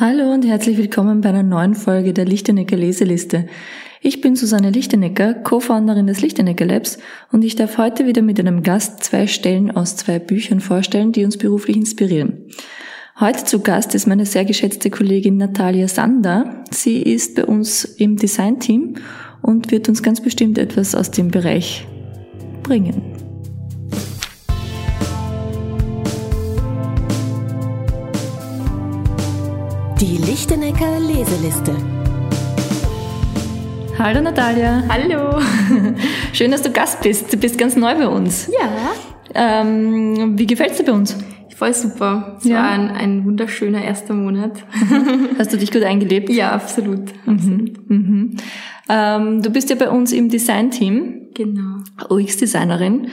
Hallo und herzlich willkommen bei einer neuen Folge der Lichtenecker Leseliste. Ich bin Susanne Lichtenecker, Co-Founderin des Lichtenecker Labs und ich darf heute wieder mit einem Gast zwei Stellen aus zwei Büchern vorstellen, die uns beruflich inspirieren. Heute zu Gast ist meine sehr geschätzte Kollegin Natalia Sander. Sie ist bei uns im Design-Team und wird uns ganz bestimmt etwas aus dem Bereich bringen. Die Lichtenecker Leseliste. Hallo Natalia. Hallo. Schön, dass du Gast bist. Du bist ganz neu bei uns. Ja. Ähm, wie gefällt's dir bei uns? Voll super. Es Ja. war ein, ein wunderschöner erster Monat. Hast du dich gut eingelebt? ja, absolut. Mhm. Mhm. Ähm, du bist ja bei uns im Design-Team, Genau. UX-Designerin.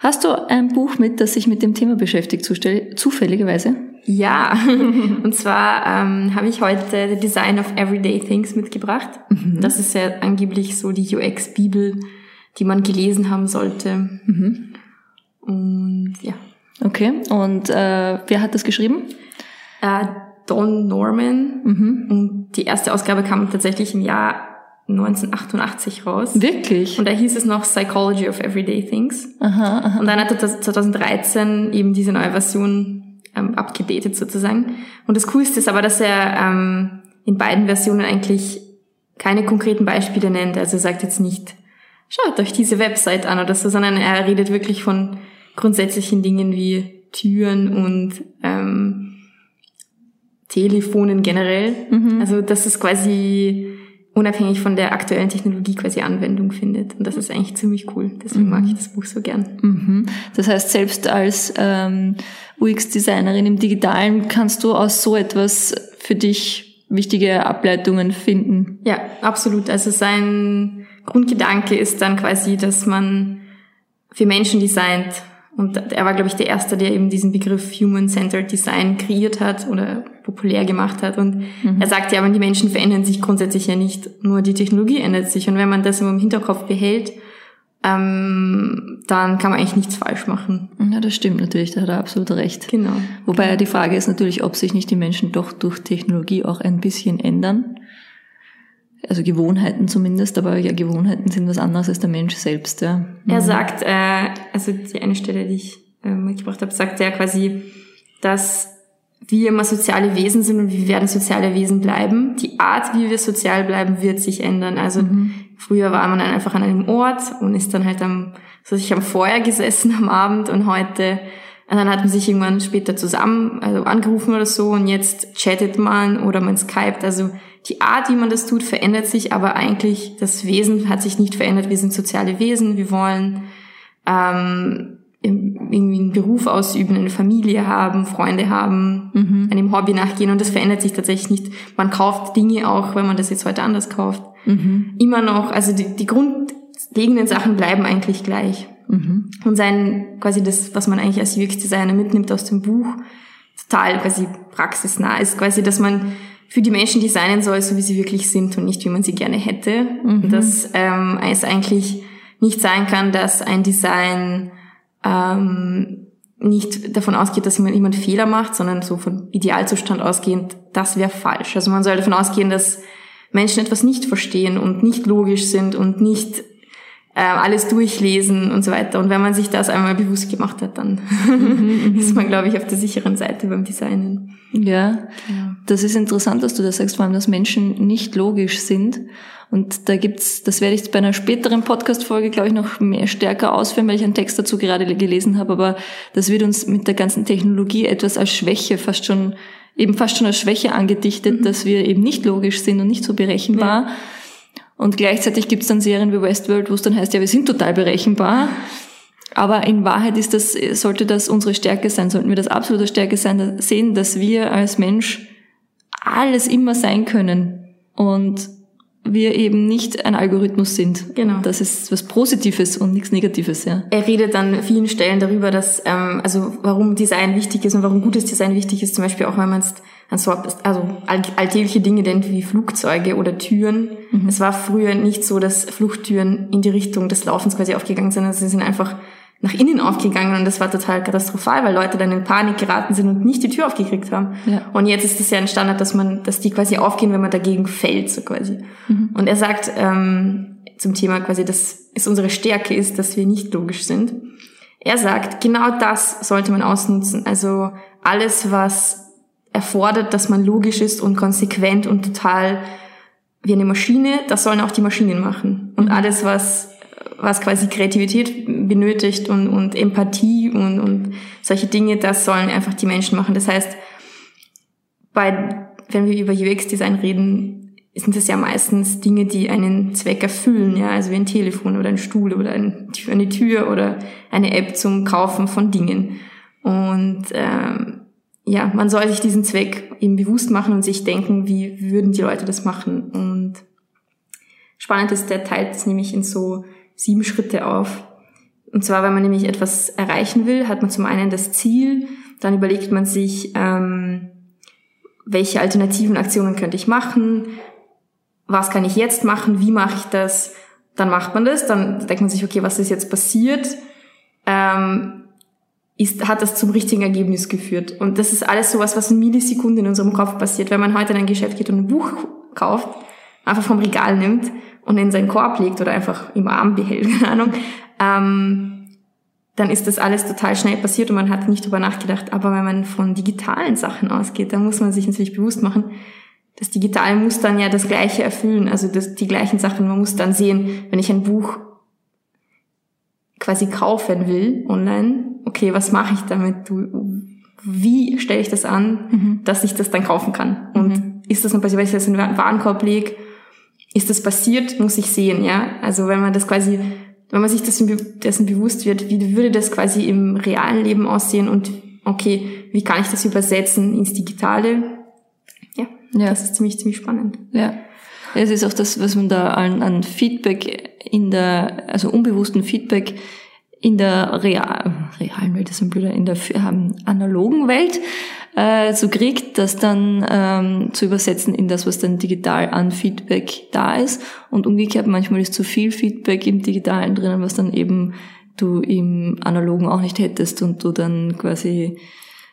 Hast du ein Buch mit, das sich mit dem Thema beschäftigt, zufälligerweise? Ja, und zwar ähm, habe ich heute The Design of Everyday Things mitgebracht. Das ist ja angeblich so die UX-Bibel, die man gelesen haben sollte. Und ja, Okay. Und äh, wer hat das geschrieben? äh, Don Norman. Mhm. Und die erste Ausgabe kam tatsächlich im Jahr 1988 raus. Wirklich? Und da hieß es noch Psychology of Everyday Things. Aha, aha. Und dann hat er das 2013 eben diese neue Version ähm, abgedatet sozusagen. Und das Coolste ist aber, dass er ähm, in beiden Versionen eigentlich keine konkreten Beispiele nennt. Also er sagt jetzt nicht, schaut euch diese Website an oder so, sondern er redet wirklich von grundsätzlichen Dingen wie Türen und ähm, Telefonen generell. Also dass es quasi unabhängig von der aktuellen Technologie quasi Anwendung findet. Und das ist eigentlich ziemlich cool. Deswegen mag ich das Buch so gern. Mhm. Das heißt, selbst als ähm, UX-Designerin im Digitalen kannst du aus so etwas für dich wichtige Ableitungen finden. Ja, absolut. Also sein Grundgedanke ist dann quasi, dass man für Menschen designt. Und er war, glaube ich, der Erste, der eben diesen Begriff Human-Centered Design kreiert hat oder populär gemacht hat. Und er sagt ja, aber die Menschen verändern sich grundsätzlich ja nicht, nur die Technologie ändert sich. Und wenn man das im Hinterkopf behält, ähm, dann kann man eigentlich nichts falsch machen. Ja, das stimmt natürlich, da hat er absolut recht. Genau. Wobei ja die Frage ist natürlich, ob sich nicht die Menschen doch durch Technologie auch ein bisschen ändern. Also Gewohnheiten zumindest, aber ja, Gewohnheiten sind was anderes als der Mensch selbst, ja. Er sagt, äh, also die eine Stelle, die ich äh, mitgebracht habe, sagt er quasi, dass wir immer soziale Wesen sind und wir werden soziale Wesen bleiben. Die Art, wie wir sozial bleiben, wird sich ändern. Also früher war man dann einfach an einem Ort und ist dann halt am, so sich am Feuer gesessen am Abend und heute, und dann hat man sich irgendwann später zusammen, also angerufen oder so und jetzt chattet man oder man skypt. Also die Art, wie man das tut, verändert sich, aber eigentlich das Wesen hat sich nicht verändert. Wir sind soziale Wesen, wir wollen ähm, irgendwie einen Beruf ausüben, eine Familie haben, Freunde haben, einem Hobby nachgehen und das verändert sich tatsächlich nicht. Man kauft Dinge auch, wenn man das jetzt heute anders kauft. Immer noch, also die, die grundlegenden Sachen bleiben eigentlich gleich. Und sein, quasi das, was man eigentlich als UX-Designer mitnimmt aus dem Buch, total quasi praxisnah ist, quasi, dass man für die Menschen designen soll, so wie sie wirklich sind und nicht, wie man sie gerne hätte. Und dass ähm, es eigentlich nicht sein kann, dass ein Design ähm, nicht davon ausgeht, dass jemand, jemand Fehler macht, sondern so von Idealzustand ausgehend, das wäre falsch. Also man soll davon ausgehen, dass Menschen etwas nicht verstehen und nicht logisch sind und nicht äh, alles durchlesen und so weiter. Und wenn man sich das einmal bewusst gemacht hat, dann ist man, glaube ich, auf der sicheren Seite beim Designen. Ja, das ist interessant, dass du das sagst, vor allem, dass Menschen nicht logisch sind. Und da gibt's, das werde ich bei einer späteren Podcast-Folge, glaube ich, noch mehr stärker ausführen, weil ich einen Text dazu gerade gelesen habe. Aber das wird uns mit der ganzen Technologie etwas als Schwäche fast schon, eben fast schon als Schwäche angedichtet, dass wir eben nicht logisch sind und nicht so berechenbar. Und gleichzeitig gibt's dann Serien wie Westworld, wo es dann heißt, ja, wir sind total berechenbar. Aber in Wahrheit ist das, sollte das unsere Stärke sein, sollten wir das absolute Stärke sein, sehen, dass wir als Mensch alles immer sein können und wir eben nicht ein Algorithmus sind. Genau. Das ist was Positives und nichts Negatives, ja. Er redet an vielen Stellen darüber, dass ähm, also warum Design wichtig ist und warum gutes Design wichtig ist. Zum Beispiel auch wenn man jetzt also all- alltägliche Dinge denkt wie Flugzeuge oder Türen. Es war früher nicht so, dass Fluchttüren in die Richtung des Laufens quasi aufgegangen sind. Also sie sind einfach nach innen aufgegangen und das war total katastrophal, weil Leute dann in Panik geraten sind und nicht die Tür aufgekriegt haben. Ja. Und jetzt ist es ja ein Standard, dass man, dass die quasi aufgehen, wenn man dagegen fällt, so quasi. Mhm. Und er sagt ähm, zum Thema quasi, dass es unsere Stärke ist, dass wir nicht logisch sind. Er sagt, genau das sollte man ausnutzen. Also alles, was erfordert, dass man logisch ist und konsequent und total wie eine Maschine, das sollen auch die Maschinen machen. Und alles, was was quasi Kreativität benötigt und, und Empathie und, und solche Dinge, das sollen einfach die Menschen machen. Das heißt, bei, wenn wir über UX-Design reden, sind es ja meistens Dinge, die einen Zweck erfüllen, ja, also wie ein Telefon oder ein Stuhl oder ein, eine Tür oder eine App zum Kaufen von Dingen. Und ähm, ja, man soll sich diesen Zweck eben bewusst machen und sich denken, wie würden die Leute das machen. Und spannend ist, der teilt es nämlich in so sieben Schritte auf. Und zwar, wenn man nämlich etwas erreichen will, hat man zum einen das Ziel, dann überlegt man sich, ähm, welche alternativen Aktionen könnte ich machen, was kann ich jetzt machen, wie mache ich das, dann macht man das, dann denkt man sich, okay, was ist jetzt passiert, ähm, ist, hat das zum richtigen Ergebnis geführt. Und das ist alles sowas, was in Millisekunden in unserem Kopf passiert. Wenn man heute in ein Geschäft geht und ein Buch kauft, einfach vom Regal nimmt und in seinen Korb legt oder einfach im Arm behält, keine Ahnung, ähm, dann ist das alles total schnell passiert und man hat nicht drüber nachgedacht. Aber wenn man von digitalen Sachen ausgeht, dann muss man sich natürlich bewusst machen, das Digitale muss dann ja das Gleiche erfüllen, also das, die gleichen Sachen. Man muss dann sehen, wenn ich ein Buch quasi kaufen will online, okay, was mache ich damit? Wie stelle ich das an, mhm. dass ich das dann kaufen kann? Und mhm. ist das dann passiert, wenn ich das in den Warenkorb lege, ist das passiert, muss ich sehen, ja. Also wenn man das quasi, wenn man sich dessen, dessen bewusst wird, wie würde das quasi im realen Leben aussehen und okay, wie kann ich das übersetzen ins Digitale? Ja, ja. das ist ziemlich, ziemlich spannend. Ja. Es ist auch das, was man da an, an Feedback in der, also unbewussten Feedback in der real, realen Welt, das ist ein blöder, in der ähm, analogen Welt äh, so kriegt, das dann ähm, zu übersetzen in das, was dann digital an Feedback da ist. Und umgekehrt, manchmal ist zu viel Feedback im Digitalen drinnen, was dann eben du im Analogen auch nicht hättest und du dann quasi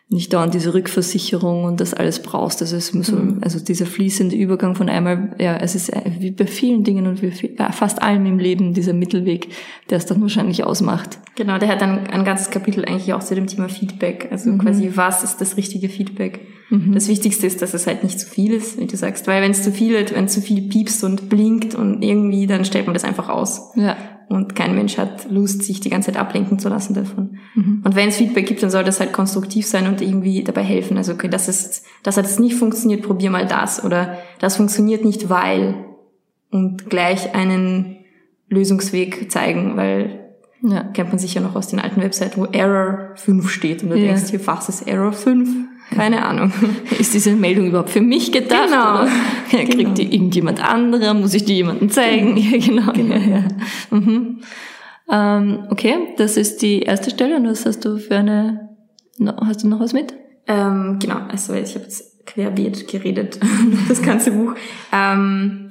nicht dauernd diese Rückversicherung und das alles brauchst. Also, es so, mhm. also dieser fließende Übergang von einmal, ja, es ist wie bei vielen Dingen und wie viel, ja, fast allem im Leben dieser Mittelweg, der es dann wahrscheinlich ausmacht. Genau, der hat dann ein ganzes Kapitel eigentlich auch zu dem Thema Feedback. Also mhm. quasi, was ist das richtige Feedback? Mhm. Das Wichtigste ist, dass es halt nicht zu viel ist, wie du sagst, weil wenn es zu viel, wenn zu viel piepst und blinkt und irgendwie, dann stellt man das einfach aus. Ja und kein Mensch hat Lust, sich die ganze Zeit ablenken zu lassen davon. Mhm. Und wenn es Feedback gibt, dann soll das halt konstruktiv sein und irgendwie dabei helfen. Also okay, das ist, das hat jetzt nicht funktioniert, probier mal das oder das funktioniert nicht, weil und gleich einen Lösungsweg zeigen, weil ja. kennt man sicher noch aus den alten Webseiten, wo Error 5 steht und du ja. denkst hier, was ist Error 5? Keine Ahnung. Ist diese Meldung überhaupt für mich gedacht? Genau. Oder kriegt genau. die irgendjemand anderer? Muss ich die jemandem zeigen? Ja, genau. genau. Ja, ja. Mhm. Ähm, okay, das ist die erste Stelle. Und was hast du für eine, hast du noch was mit? Ähm, genau, also ich habe jetzt querbeet geredet, das ganze Buch. Ähm,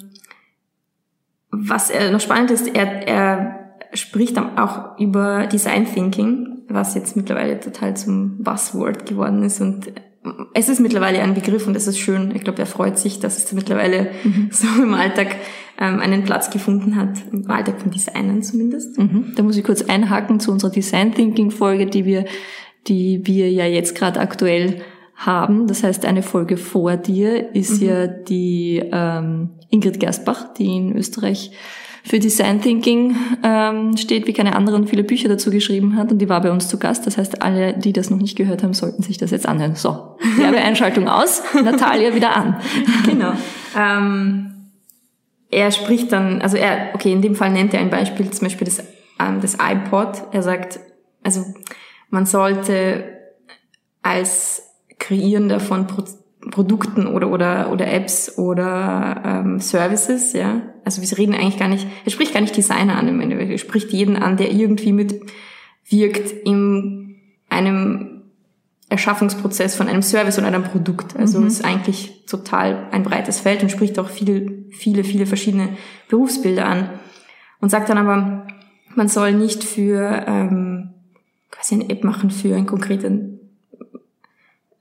was äh, noch spannend ist, er, er spricht auch über Design Thinking, was jetzt mittlerweile total zum Buzzword geworden ist und es ist mittlerweile ein Begriff und es ist schön. Ich glaube, er freut sich, dass es mittlerweile mhm. so im Alltag ähm, einen Platz gefunden hat, im Alltag von Designern zumindest. Mhm. Da muss ich kurz einhaken zu unserer Design Thinking Folge, die wir, die wir ja jetzt gerade aktuell haben. Das heißt, eine Folge vor dir ist mhm. ja die ähm, Ingrid Gerstbach, die in Österreich für Design Thinking ähm, steht, wie keine andere und viele Bücher dazu geschrieben hat und die war bei uns zu Gast. Das heißt, alle, die das noch nicht gehört haben, sollten sich das jetzt anhören. So, Werbeeinschaltung aus, Natalia wieder an. Genau. Ähm, er spricht dann, also er, okay, in dem Fall nennt er ein Beispiel, zum Beispiel des, ähm, des iPod. Er sagt, also man sollte als Kreierender von Pro Produkten oder, oder, oder Apps oder ähm, Services, ja. Also wir reden eigentlich gar nicht, er spricht gar nicht Designer an im Endeffekt, er spricht jeden an, der irgendwie mitwirkt in einem Erschaffungsprozess von einem Service oder einem Produkt. Also mhm. ist eigentlich total ein breites Feld und spricht auch viele, viele, viele verschiedene Berufsbilder an. Und sagt dann aber, man soll nicht für ähm, quasi eine App machen für einen konkreten,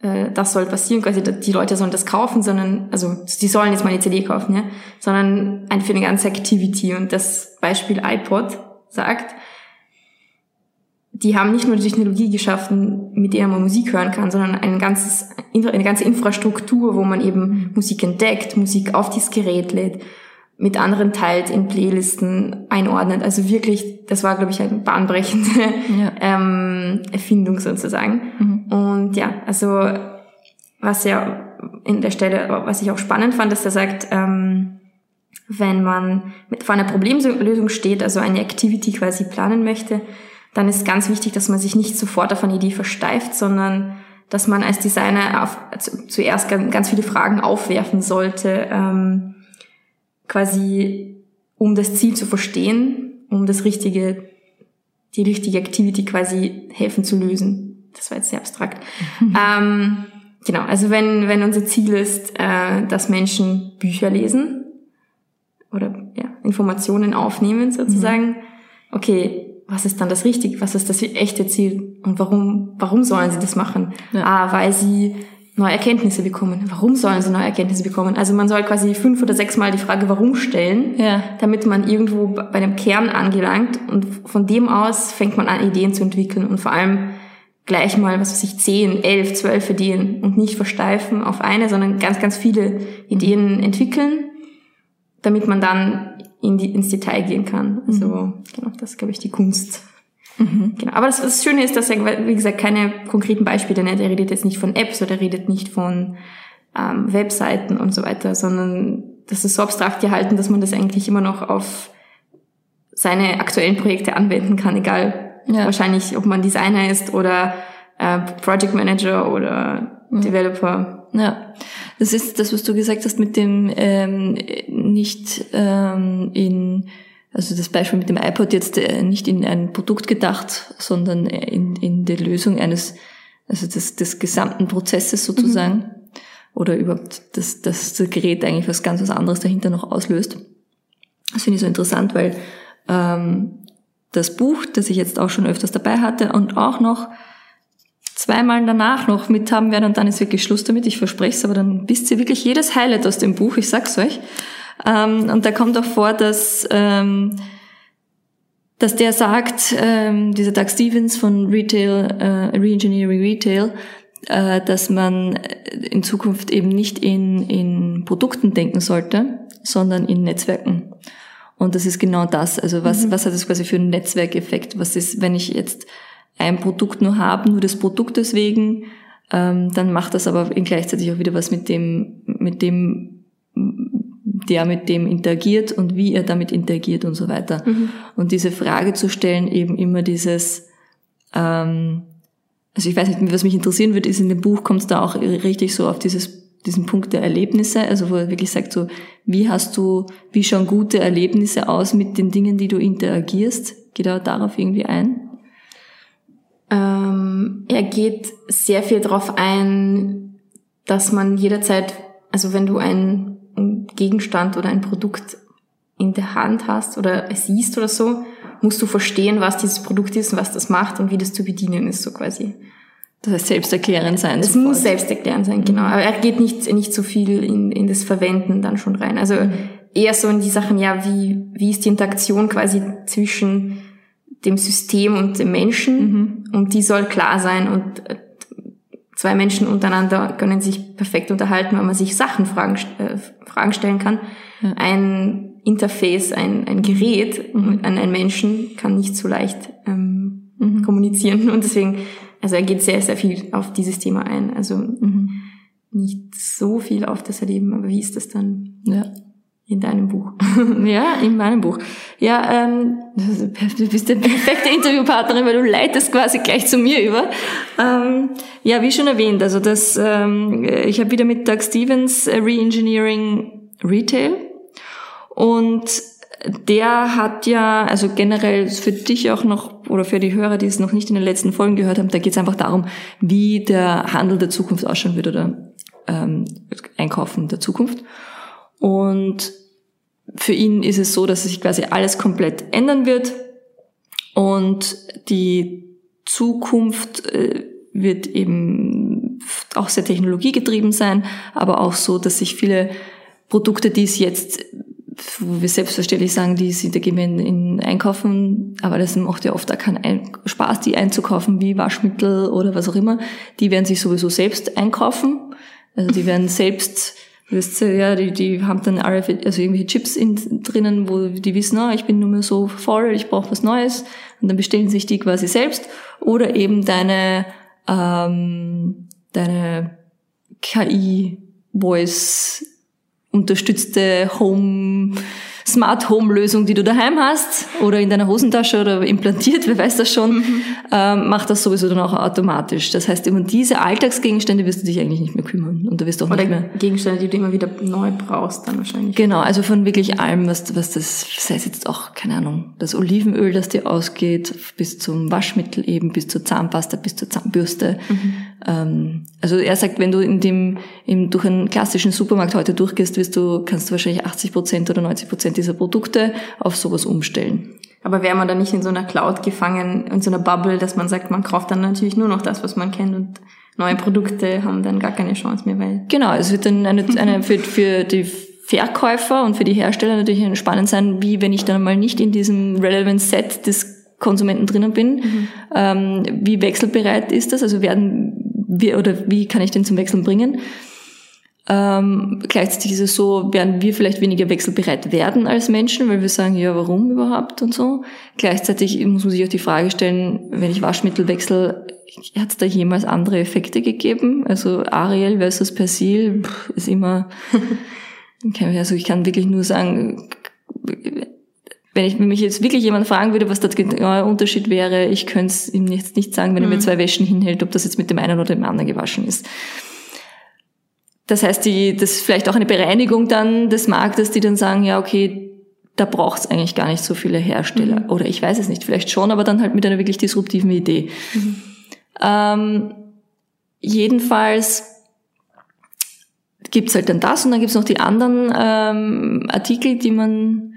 äh, das soll passieren, quasi die Leute sollen das kaufen, sondern, also die sollen jetzt mal eine CD kaufen, ja, sondern ein, für eine ganze Activity. Und das Beispiel iPod sagt, die haben nicht nur die Technologie geschaffen, mit der man Musik hören kann, sondern ein ganzes, eine ganze Infrastruktur, wo man eben Musik entdeckt, Musik auf dieses Gerät lädt, mit anderen teilt, in Playlisten einordnet. Also wirklich, das war, glaube ich, eine bahnbrechende ja. ähm, Erfindung sozusagen. Mhm. Und ja, also was ja in der Stelle, was ich auch spannend fand, dass er sagt, ähm, wenn man mit vor einer Problemlösung steht, also eine Activity quasi planen möchte, dann ist ganz wichtig, dass man sich nicht sofort auf eine Idee versteift, sondern dass man als Designer auf, zuerst ganz viele Fragen aufwerfen sollte, ähm, quasi um das Ziel zu verstehen, um das richtige, die richtige Activity quasi helfen zu lösen. Das war jetzt sehr abstrakt. ähm, genau, also wenn, wenn unser Ziel ist, äh, dass Menschen Bücher lesen oder ja, Informationen aufnehmen sozusagen, mhm. okay, was ist dann das Richtige, was ist das echte Ziel und warum, warum sollen sie das machen? Ja. Ah, weil sie neue Erkenntnisse bekommen. Warum sollen sie neue Erkenntnisse bekommen? Also man soll quasi fünf oder sechs Mal die Frage warum stellen, ja. damit man irgendwo bei dem Kern angelangt und von dem aus fängt man an, Ideen zu entwickeln und vor allem gleich mal, was weiß ich, zehn, elf, zwölf Ideen und nicht versteifen auf eine, sondern ganz, ganz viele Ideen entwickeln, damit man dann in die, ins Detail gehen kann. Also, mhm. genau, das ist, glaube ich, die Kunst. Mhm. Genau. Aber das, das Schöne ist, dass er, wie gesagt, keine konkreten Beispiele nennt. Er redet jetzt nicht von Apps oder er redet nicht von ähm, Webseiten und so weiter, sondern das ist so abstrakt gehalten, dass man das eigentlich immer noch auf seine aktuellen Projekte anwenden kann, egal ja. wahrscheinlich, ob man Designer ist oder äh, Project Manager oder mhm. Developer. Ja, das ist das, was du gesagt hast mit dem ähm, nicht ähm, in, also das Beispiel mit dem iPod jetzt äh, nicht in ein Produkt gedacht, sondern in, in die Lösung eines, also des, des gesamten Prozesses sozusagen. Mhm. Oder überhaupt, dass, dass das Gerät eigentlich was ganz was anderes dahinter noch auslöst. Das finde ich so interessant, weil ähm, das Buch, das ich jetzt auch schon öfters dabei hatte und auch noch zweimal danach noch mithaben werde und dann ist wirklich Schluss damit, ich verspreche es, aber dann wisst ihr wirklich jedes Highlight aus dem Buch, ich sag's euch. Ähm, und da kommt auch vor, dass, ähm, dass der sagt, ähm, dieser Doug Stevens von Retail, äh, Reengineering Retail, äh, dass man in Zukunft eben nicht in, in Produkten denken sollte, sondern in Netzwerken. Und das ist genau das. Also was, mhm. was hat das quasi für einen Netzwerkeffekt? Was ist, wenn ich jetzt ein Produkt nur habe, nur des Produktes wegen, ähm, dann macht das aber gleichzeitig auch wieder was mit dem, mit dem, der mit dem interagiert und wie er damit interagiert und so weiter. Mhm. Und diese Frage zu stellen, eben immer dieses, ähm, also ich weiß nicht, was mich interessieren wird, ist in dem Buch kommt es da auch richtig so auf dieses diesen Punkt der Erlebnisse, also wo er wirklich sagt so, wie hast du, wie schauen gute Erlebnisse aus mit den Dingen, die du interagierst? Geht er darauf irgendwie ein? Ähm, er geht sehr viel darauf ein, dass man jederzeit, also wenn du einen Gegenstand oder ein Produkt in der Hand hast oder siehst oder so, musst du verstehen, was dieses Produkt ist und was das macht und wie das zu bedienen ist, so quasi. Das heißt selbsterklärend sein. Es sofort. muss selbsterklärend sein, genau. Aber er geht nicht, nicht so viel in, in das Verwenden dann schon rein. Also mhm. eher so in die Sachen, ja, wie, wie ist die Interaktion quasi zwischen dem System und dem Menschen mhm. und die soll klar sein und äh, zwei Menschen untereinander können sich perfekt unterhalten, weil man sich Sachen Fragen, äh, Fragen stellen kann. Ja. Ein Interface, ein, ein Gerät mhm. an einen Menschen kann nicht so leicht ähm, mhm. kommunizieren und deswegen, also er geht sehr, sehr viel auf dieses Thema ein. Also mhm. nicht so viel auf das Erleben, aber wie ist das dann? Ja. In deinem Buch. ja, in meinem Buch. Ja, ähm, du bist die perfekte Interviewpartnerin, weil du leitest quasi gleich zu mir über. Ähm, ja, wie schon erwähnt, also das, ähm, ich habe wieder mit Doug Stevens äh, Reengineering Retail und der hat ja, also generell für dich auch noch oder für die Hörer, die es noch nicht in den letzten Folgen gehört haben, da geht es einfach darum, wie der Handel der Zukunft ausschauen wird oder ähm, Einkaufen der Zukunft. Und für ihn ist es so, dass sich quasi alles komplett ändern wird und die Zukunft äh, wird eben auch sehr technologiegetrieben sein, aber auch so, dass sich viele Produkte, die es jetzt, wo wir selbstverständlich sagen, die sind, da gehen wir in, in einkaufen, aber das macht ja oft auch keinen ein Spaß, die einzukaufen, wie Waschmittel oder was auch immer. Die werden sich sowieso selbst einkaufen. Also die werden selbst Wisst ihr, ja, die, die haben dann RFID, also irgendwelche Chips in, drinnen, wo die wissen, ah, ich bin nur mehr so voll, ich brauche was Neues. Und dann bestellen sich die quasi selbst. Oder eben deine, ähm, deine KI-Voice unterstützte Home Smart Home Lösung, die du daheim hast oder in deiner Hosentasche oder implantiert, wer weiß das schon, mhm. ähm, macht das sowieso dann auch automatisch. Das heißt, um diese Alltagsgegenstände wirst du dich eigentlich nicht mehr kümmern und du wirst auch oder nicht mehr Gegenstände, die du immer wieder neu brauchst, dann wahrscheinlich. Genau, also von wirklich allem, was, was das, sei es jetzt auch, keine Ahnung, das Olivenöl, das dir ausgeht, bis zum Waschmittel eben, bis zur Zahnpasta, bis zur Zahnbürste. Mhm. Ähm, also er sagt, wenn du in dem, im, durch einen klassischen Supermarkt heute durchgehst, wirst du, kannst du wahrscheinlich 80 Prozent oder 90 Prozent dieser Produkte auf sowas umstellen. Aber wäre man da nicht in so einer Cloud gefangen, in so einer Bubble, dass man sagt, man kauft dann natürlich nur noch das, was man kennt und neue Produkte haben dann gar keine Chance mehr, weil. Genau, es wird dann eine, eine für, für die Verkäufer und für die Hersteller natürlich spannend sein, wie wenn ich dann mal nicht in diesem Relevant Set des Konsumenten drinnen bin, mhm. ähm, wie wechselbereit ist das? Also werden wir oder wie kann ich den zum Wechseln bringen? Ähm, gleichzeitig ist es so, werden wir vielleicht weniger wechselbereit werden als Menschen, weil wir sagen, ja, warum überhaupt und so. Gleichzeitig muss man sich auch die Frage stellen, wenn ich Waschmittel wechsle, hat es da jemals andere Effekte gegeben? Also Ariel versus Persil pff, ist immer, also ich kann wirklich nur sagen, wenn ich wenn mich jetzt wirklich jemand fragen würde, was der genaue Unterschied wäre, ich könnte es ihm jetzt nicht sagen, wenn er mir mhm. zwei Wäschen hinhält, ob das jetzt mit dem einen oder dem anderen gewaschen ist. Das heißt, die, das ist vielleicht auch eine Bereinigung dann des Marktes, die dann sagen, ja, okay, da braucht es eigentlich gar nicht so viele Hersteller. Mhm. Oder ich weiß es nicht, vielleicht schon, aber dann halt mit einer wirklich disruptiven Idee. Mhm. Ähm, jedenfalls gibt's halt dann das und dann gibt's noch die anderen ähm, Artikel, die man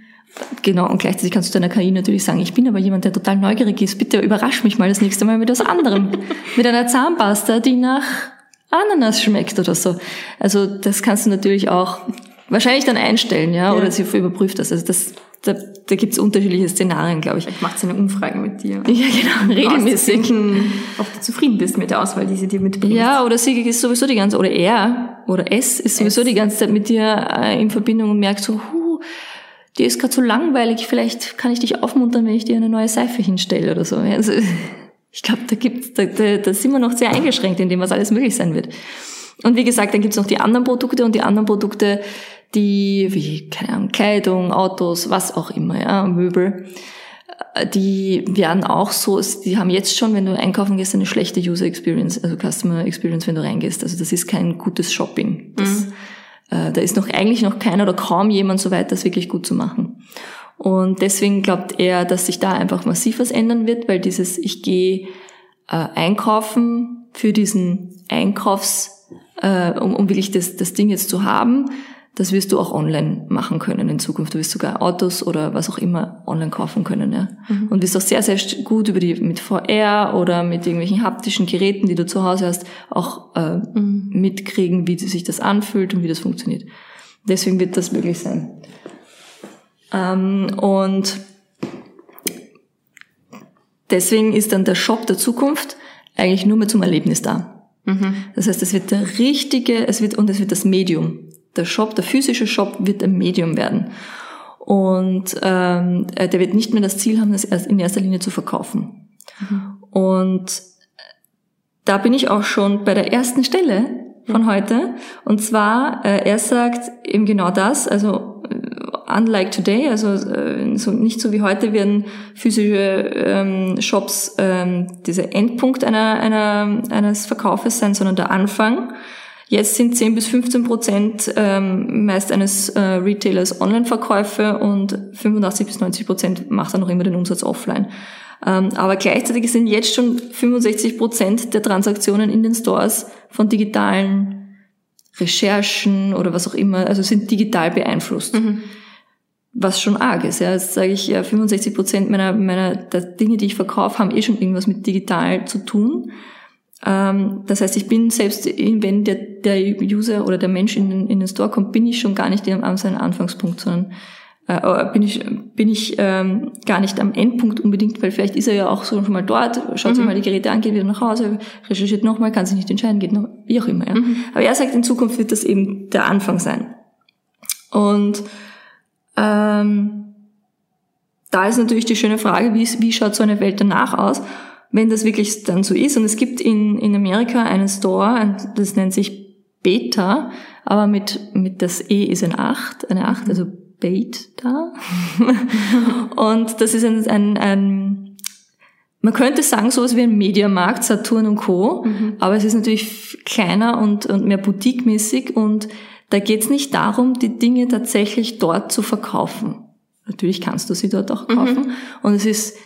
Genau, und gleichzeitig kannst du deiner KI natürlich sagen, ich bin aber jemand, der total neugierig ist. Bitte überrasch mich mal das nächste Mal mit was anderem. mit einer Zahnpasta, die nach Ananas schmeckt oder so. Also das kannst du natürlich auch wahrscheinlich dann einstellen, ja, ja. oder sie überprüft das. Also das, da, da gibt es unterschiedliche Szenarien, glaube ich. Vielleicht macht sie eine Umfrage mit dir. Ja, genau, regelmäßig. ob du zufrieden bist mit der Auswahl, die sie dir mitbringt. Ja, oder sie ist sowieso die ganze, oder er, oder es ist sowieso es. die ganze Zeit mit dir äh, in Verbindung und merkt so, huh, dir ist gerade so langweilig, vielleicht kann ich dich aufmuntern, wenn ich dir eine neue Seife hinstelle oder so. Also, ich glaube, da gibt's, da, da, da sind wir noch sehr eingeschränkt in dem, was alles möglich sein wird. Und wie gesagt, dann gibt's noch die anderen Produkte und die anderen Produkte, die, wie, keine Ahnung, Kleidung, Autos, was auch immer, ja, Möbel, äh, die werden auch so, die haben jetzt schon, wenn du einkaufen gehst, eine schlechte User Experience, also Customer Experience, wenn du reingehst. Also das ist kein gutes Shopping. Das, mhm. äh, da ist noch eigentlich noch keiner oder kaum jemand so weit, das wirklich gut zu machen. Und deswegen glaubt er, dass sich da einfach massiv was ändern wird, weil dieses Ich gehe äh, einkaufen für diesen Einkaufs, äh, um, um wirklich das, das Ding jetzt zu haben, das wirst du auch online machen können in Zukunft. Du wirst sogar Autos oder was auch immer online kaufen können. Ja? Mhm. Und wirst auch sehr, sehr gut über die mit VR oder mit irgendwelchen haptischen Geräten, die du zu Hause hast, auch äh, mhm. mitkriegen, wie sich das anfühlt und wie das funktioniert. Deswegen wird das möglich sein. Ähm, und deswegen ist dann der Shop der Zukunft eigentlich nur mehr zum Erlebnis da. Mhm. Das heißt, es wird der richtige, es wird, und es wird das Medium. Der Shop, der physische Shop wird ein Medium werden. Und ähm, äh, der wird nicht mehr das Ziel haben, das erst in erster Linie zu verkaufen. Mhm. Und da bin ich auch schon bei der ersten Stelle von heute. Und zwar, äh, er sagt eben genau das, also unlike today, also äh, so, nicht so wie heute werden physische ähm, Shops ähm, dieser Endpunkt einer, einer, eines Verkaufes sein, sondern der Anfang. Jetzt sind 10 bis 15 Prozent ähm, meist eines äh, Retailers Online-Verkäufe und 85 bis 90 Prozent macht er noch immer den Umsatz offline. Ähm, aber gleichzeitig sind jetzt schon 65 Prozent der Transaktionen in den Stores von digitalen Recherchen oder was auch immer, also sind digital beeinflusst. Mhm was schon arg ist. Ja, jetzt sage ich, ja, 65 Prozent meiner, meiner der Dinge, die ich verkaufe, haben eh schon irgendwas mit digital zu tun. Ähm, das heißt, ich bin selbst, wenn der, der User oder der Mensch in den, in den Store kommt, bin ich schon gar nicht an seinem Anfangspunkt, sondern äh, bin ich, bin ich ähm, gar nicht am Endpunkt unbedingt, weil vielleicht ist er ja auch so schon mal dort, schaut mhm. sich mal die Geräte an, geht wieder nach Hause, recherchiert nochmal, kann sich nicht entscheiden, geht noch, wie auch immer. Ja. Mhm. Aber er sagt, in Zukunft wird das eben der Anfang sein. Und ähm, da ist natürlich die schöne Frage, wie, wie schaut so eine Welt danach aus, wenn das wirklich dann so ist. Und es gibt in, in Amerika einen Store, das nennt sich Beta, aber mit, mit das E ist ein 8, eine 8, also Beta. und das ist ein, ein, ein, man könnte sagen, sowas wie ein Mediamarkt, Saturn und Co., mhm. aber es ist natürlich kleiner und, und mehr boutique-mäßig und da geht es nicht darum, die Dinge tatsächlich dort zu verkaufen. Natürlich kannst du sie dort auch kaufen. Mhm. Und es ist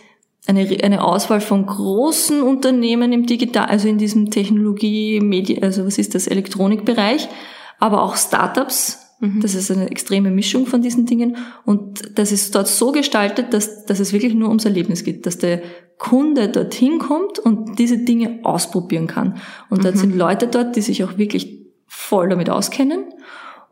eine, eine Auswahl von großen Unternehmen im Digital, also in diesem Technologie, Medi also was ist das, Elektronikbereich, aber auch Startups. Mhm. Das ist eine extreme Mischung von diesen Dingen. Und das ist dort so gestaltet, dass, dass es wirklich nur ums Erlebnis geht, dass der Kunde dorthin kommt und diese Dinge ausprobieren kann. Und mhm. dort sind Leute dort, die sich auch wirklich voll damit auskennen.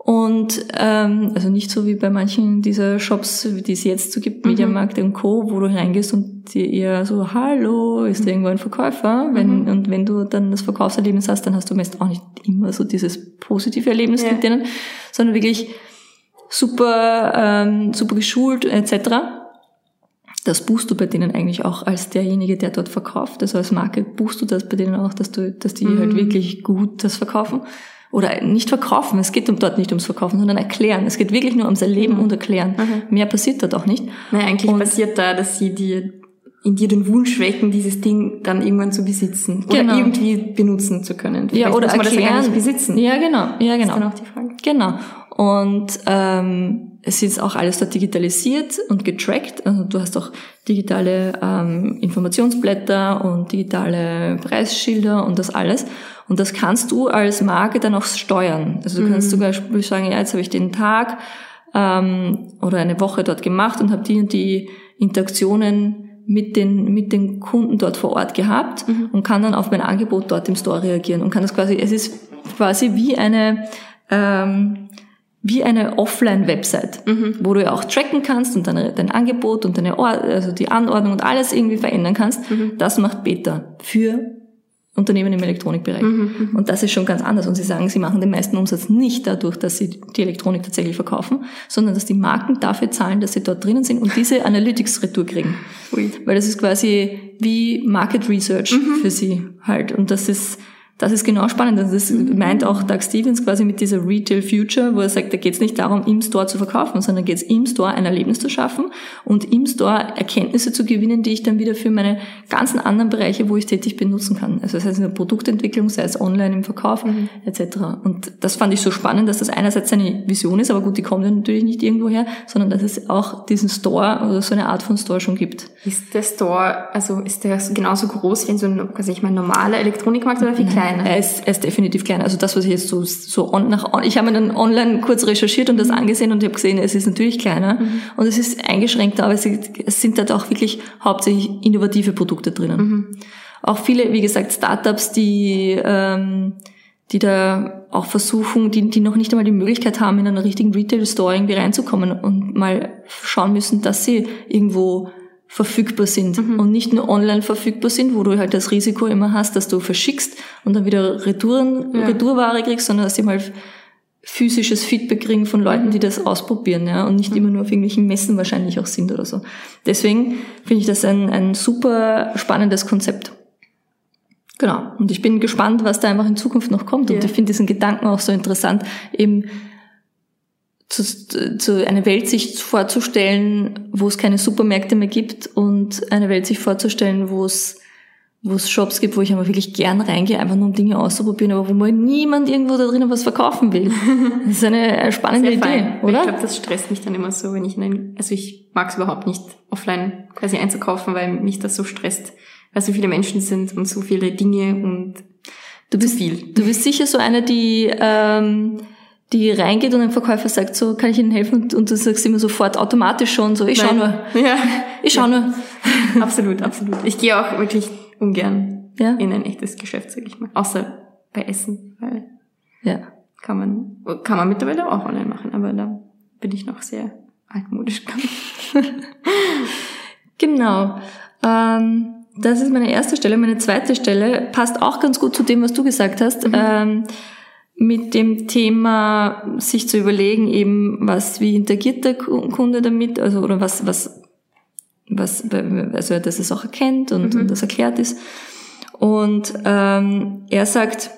Und ähm, also nicht so wie bei manchen dieser Shops, die es jetzt so gibt, mhm. Mediamarkt und Co., wo du hineingehst und dir eher so, hallo, ist da irgendwo ein Verkäufer? Wenn, mhm. Und wenn du dann das Verkaufserlebnis hast, dann hast du meist auch nicht immer so dieses positive Erlebnis ja. mit denen, sondern wirklich super, ähm, super geschult etc. Das buchst du bei denen eigentlich auch als derjenige, der dort verkauft. Also als Marke buchst du das bei denen auch, dass du, dass die halt mhm. halt wirklich gut das verkaufen oder nicht verkaufen. Es geht dort nicht ums Verkaufen, sondern erklären. Es geht wirklich nur ums Erleben mhm. und Erklären. Mhm. Mehr passiert dort auch nicht. Nein, eigentlich und passiert da, dass sie dir in dir den Wunsch wecken, dieses Ding dann irgendwann zu besitzen oder genau. irgendwie benutzen zu können. Vielleicht ja, oder muss man erklären. das ja gar nicht besitzen. Ja, genau. Ja, genau. Das ist dann auch die Frage. Genau. Und ähm, es ist auch alles dort digitalisiert und getrackt. Also du hast auch digitale ähm, Informationsblätter und digitale Preisschilder und das alles. Und das kannst du als Marke dann auch steuern. Also du mhm. kannst zum Beispiel sagen, ja, jetzt habe ich den Tag ähm, oder eine Woche dort gemacht und habe die und die Interaktionen mit den, mit den Kunden dort vor Ort gehabt mhm. und kann dann auf mein Angebot dort im Store reagieren und kann das quasi, es ist quasi wie eine, ähm, wie eine Offline-Website, mhm. wo du ja auch tracken kannst und deine, dein Angebot und deine, Or also die Anordnung und alles irgendwie verändern kannst. Mhm. Das macht Beta für Unternehmen im Elektronikbereich. Mhm, mhm, und das ist schon ganz anders. Und sie sagen, sie machen den meisten Umsatz nicht dadurch, dass sie die Elektronik tatsächlich verkaufen, sondern dass die Marken dafür zahlen, dass sie dort drinnen sind und diese Analytics-Retour kriegen. Ui. Weil das ist quasi wie Market Research mhm. für sie halt. Und das ist, das ist genau spannend. Also das meint auch Doug Stevens quasi mit dieser Retail Future, wo er sagt, da geht es nicht darum, im Store zu verkaufen, sondern geht es im Store ein Erlebnis zu schaffen und im Store Erkenntnisse zu gewinnen, die ich dann wieder für meine ganzen anderen Bereiche, wo ich tätig bin, nutzen kann. Also das heißt in der Produktentwicklung, sei es online im Verkauf mhm. etc. Und das fand ich so spannend, dass das einerseits eine Vision ist, aber gut, die kommt ja natürlich nicht irgendwo her, sondern dass es auch diesen Store oder so eine Art von Store schon gibt. Ist der Store, also ist der genauso groß wie so ein, also ich meine, normaler Elektronikmarkt oder viel kleiner? Kleiner. Er ist, er ist definitiv kleiner. Also das, was ich jetzt so, so on, nach, on, ich habe mir dann online kurz recherchiert und das angesehen und ich habe gesehen, es ist natürlich kleiner mhm. und es ist eingeschränkter, aber es, es sind da auch wirklich hauptsächlich innovative Produkte drinnen. Mhm. Auch viele, wie gesagt, Startups, die, ähm, die da auch versuchen, die, die noch nicht einmal die Möglichkeit haben, in einen richtigen Retail-Store irgendwie reinzukommen und mal schauen müssen, dass sie irgendwo verfügbar sind mhm. und nicht nur online verfügbar sind, wo du halt das Risiko immer hast, dass du verschickst und dann wieder Retouren, ja. Retourware kriegst, sondern dass sie mal physisches Feedback kriegen von Leuten, die das ausprobieren, ja, und nicht mhm. immer nur auf irgendwelchen Messen wahrscheinlich auch sind oder so. Deswegen finde ich das ein, ein super spannendes Konzept. Genau. Und ich bin gespannt, was da einfach in Zukunft noch kommt. Und ja. ich finde diesen Gedanken auch so interessant, eben zu, zu eine Welt sich vorzustellen, wo es keine Supermärkte mehr gibt und eine Welt sich vorzustellen, wo es wo es Shops gibt, wo ich aber wirklich gern reingehe, einfach nur um Dinge auszuprobieren, aber wo mal niemand irgendwo da drinnen was verkaufen will. Das ist eine spannende Idee, fein. oder? Ich glaube, das stresst mich dann immer so, wenn ich in ein, also ich mag es überhaupt nicht, offline quasi einzukaufen, weil mich das so stresst, weil so viele Menschen sind und so viele Dinge und du bist viel. Du bist sicher so eine, die ähm, die reingeht und ein Verkäufer sagt so, kann ich Ihnen helfen? Und, und du sagst immer sofort automatisch schon so, ich schau nur. Ja. Ich schau nur. absolut, absolut. Ich gehe auch wirklich ungern Ja. in ein echtes Geschäft, sag ich mal. Außer bei Essen, weil Ja. kann man, kann man mittlerweile auch online machen, aber da bin ich noch sehr altmodisch. Genau. Ähm, das ist meine erste Stelle. Meine zweite Stelle passt auch ganz gut zu dem, was du gesagt hast. Ähm, mit dem Thema, sich zu überlegen, eben, was, wie interagiert der Ku- Kunde damit, also, oder was, was, was, also, dass es auch erkennt und, und das erklärt ist. Und ähm, er sagt,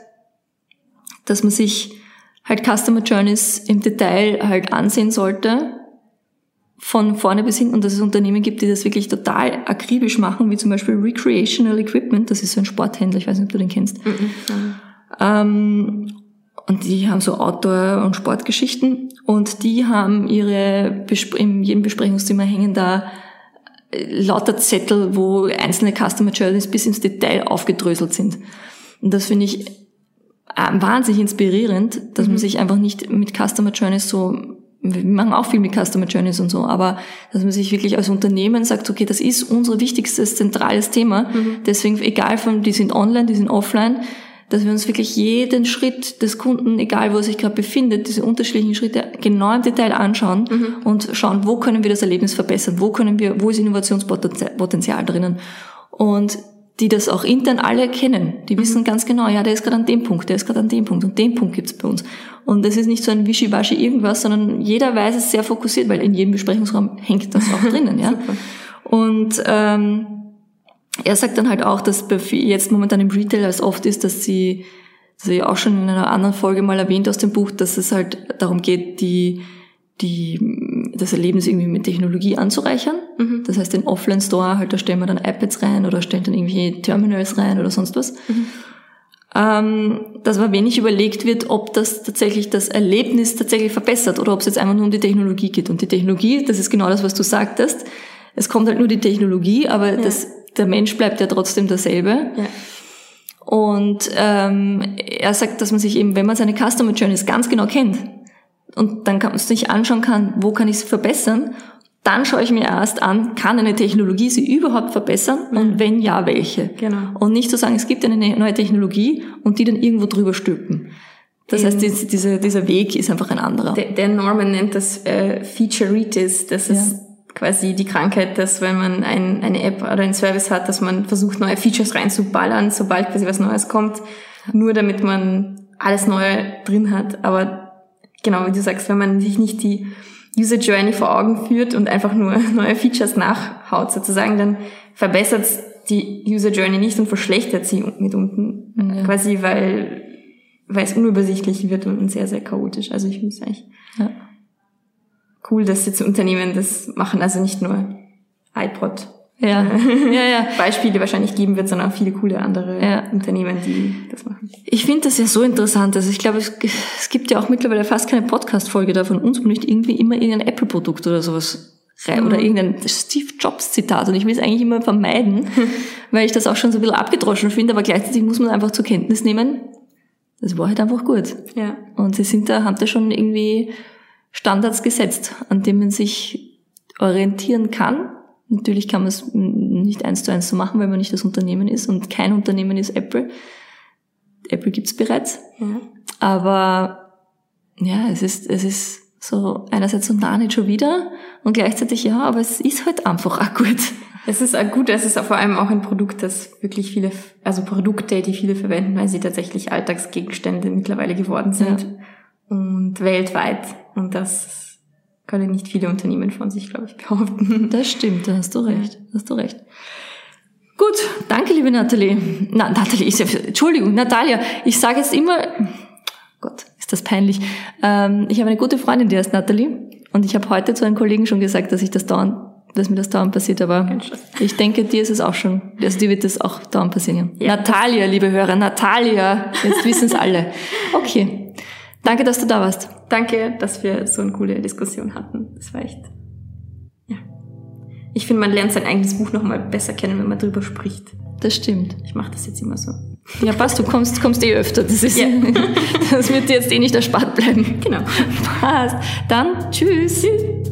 dass man sich halt Customer Journeys im Detail halt ansehen sollte, von vorne bis hinten. Und dass es Unternehmen gibt, die das wirklich total akribisch machen, wie zum Beispiel Recreational Equipment, das ist so ein Sporthändler, ich weiß nicht, ob du den kennst. Ähm, und die haben so Outdoor- und Sportgeschichten. Und die haben ihre, Bespr in jedem Besprechungszimmer hängen da äh, lauter Zettel, wo einzelne Customer Journeys bis ins Detail aufgedröselt sind. Und das finde ich äh, wahnsinnig inspirierend, dass man sich einfach nicht mit Customer Journeys so, wir machen auch viel mit Customer Journeys und so, aber dass man sich wirklich als Unternehmen sagt, okay, das ist unser wichtigstes zentrales Thema, deswegen egal von, die sind online, die sind offline, dass wir uns wirklich jeden Schritt des Kunden, egal wo er sich gerade befindet, diese unterschiedlichen Schritte genau im Detail anschauen und schauen, wo können wir das Erlebnis verbessern, wo können wir, wo ist Innovationspotenzial drinnen und die das auch intern alle kennen. Die wissen ganz genau, ja, der ist gerade an dem Punkt, der ist gerade an dem Punkt und den Punkt gibt's bei uns. Und es ist nicht so ein Wischiwaschi irgendwas, sondern jeder weiß es sehr fokussiert, weil in jedem Besprechungsraum hängt das auch drinnen, ja. Und ähm, er sagt dann halt auch, dass jetzt momentan im Retail als oft ist, dass sie, das habe ich auch schon in einer anderen Folge mal erwähnt aus dem Buch, dass es halt darum geht, die, die, das Erlebnis irgendwie mit Technologie anzureichern. Das heißt, den Offline-Store, halt, da stellen wir dann iPads rein oder stellen dann irgendwelche Terminals rein oder sonst was. Ähm, dass aber wenig überlegt wird, ob das tatsächlich das Erlebnis tatsächlich verbessert oder ob es jetzt einfach nur um die Technologie geht. Und die Technologie, das ist genau das, was du sagtest. Es kommt halt nur die Technologie, aber das, der Mensch bleibt ja trotzdem derselbe. Ja. Und ähm, er sagt, dass man sich eben, wenn man seine Customer Journeys ganz genau kennt und dann kann man sich anschauen kann, wo kann ich es verbessern, dann schaue ich mir erst an, kann eine Technologie sie überhaupt verbessern und wenn ja, welche. Genau. Und nicht zu sagen, es gibt eine ne- neue Technologie und die dann irgendwo drüber stülpen. Das heißt, dies- diese, dieser Weg ist einfach ein anderer. Der, der Norman nennt das äh, Featureitis. Das ist quasi die Krankheit, dass wenn man ein, eine App oder einen Service hat, dass man versucht, neue Features reinzuballern, sobald quasi was Neues kommt, nur damit man alles Neue drin hat. Aber genau, wie du sagst, wenn man sich nicht die User Journey vor Augen führt und einfach nur neue Features nachhaut sozusagen, dann verbessert die User Journey nicht und verschlechtert sie mit unten. Ja. Quasi, weil, weil es unübersichtlich wird und sehr, sehr chaotisch. Also ich es eigentlich Ja. Cool, dass jetzt Unternehmen das machen, also nicht nur iPod Ja, ja, ja. Beispiele wahrscheinlich geben wird, sondern auch viele coole andere Ja. Unternehmen, die das machen. Ich finde das ja so interessant. Also ich glaube, es, es gibt ja auch mittlerweile fast keine Podcast-Folge da von uns, wo nicht irgendwie immer irgendein Apple-Produkt oder sowas rein oder irgendein Steve Jobs-Zitat. Und ich will es eigentlich immer vermeiden, weil ich das auch schon so ein bisschen abgedroschen finde, aber gleichzeitig muss man einfach zur Kenntnis nehmen, das war halt einfach gut. Ja. Und sie sind da, haben da schon irgendwie Standards gesetzt, an denen man sich orientieren kann. Natürlich kann man es nicht eins zu eins so machen, weil man nicht das Unternehmen ist und kein Unternehmen ist Apple. Apple gibt's bereits. ja. Aber ja, es ist, es ist so einerseits so nah nicht schon wieder und gleichzeitig ja, aber es ist halt einfach auch gut. Es ist auch gut, es ist vor allem auch ein Produkt, das wirklich viele, also Produkte, die viele verwenden, weil sie tatsächlich Alltagsgegenstände mittlerweile geworden sind. Und weltweit. Und das können nicht viele Unternehmen von sich, glaube ich, behaupten. Das stimmt, da hast du recht. Hast du recht. Gut, danke, liebe Nathalie. Na, Nathalie, ich, Entschuldigung, Natalia, ich sage jetzt immer, Gott, ist das peinlich. Ähm, ich habe eine gute Freundin, die heißt Nathalie. Und ich habe heute zu einem Kollegen schon gesagt, dass ich das dauernd, dass mir das dauernd passiert, aber ich denke, dir ist es auch schon, also dir wird das auch dauernd passieren. Ja. Natalia, liebe Hörer, Natalia, jetzt wissen es alle. Okay, danke, dass du da warst. Danke, dass wir so eine coole Diskussion hatten. Das war echt. Ja. Ich finde, man lernt sein eigenes Buch nochmal besser kennen, wenn man drüber spricht. Das stimmt. Ich mache das jetzt immer so. Ja, passt, du kommst, kommst eh öfter. Das, ist, Ja. das wird dir jetzt eh nicht erspart bleiben. Genau. Passt. Dann tschüss. Tschüss.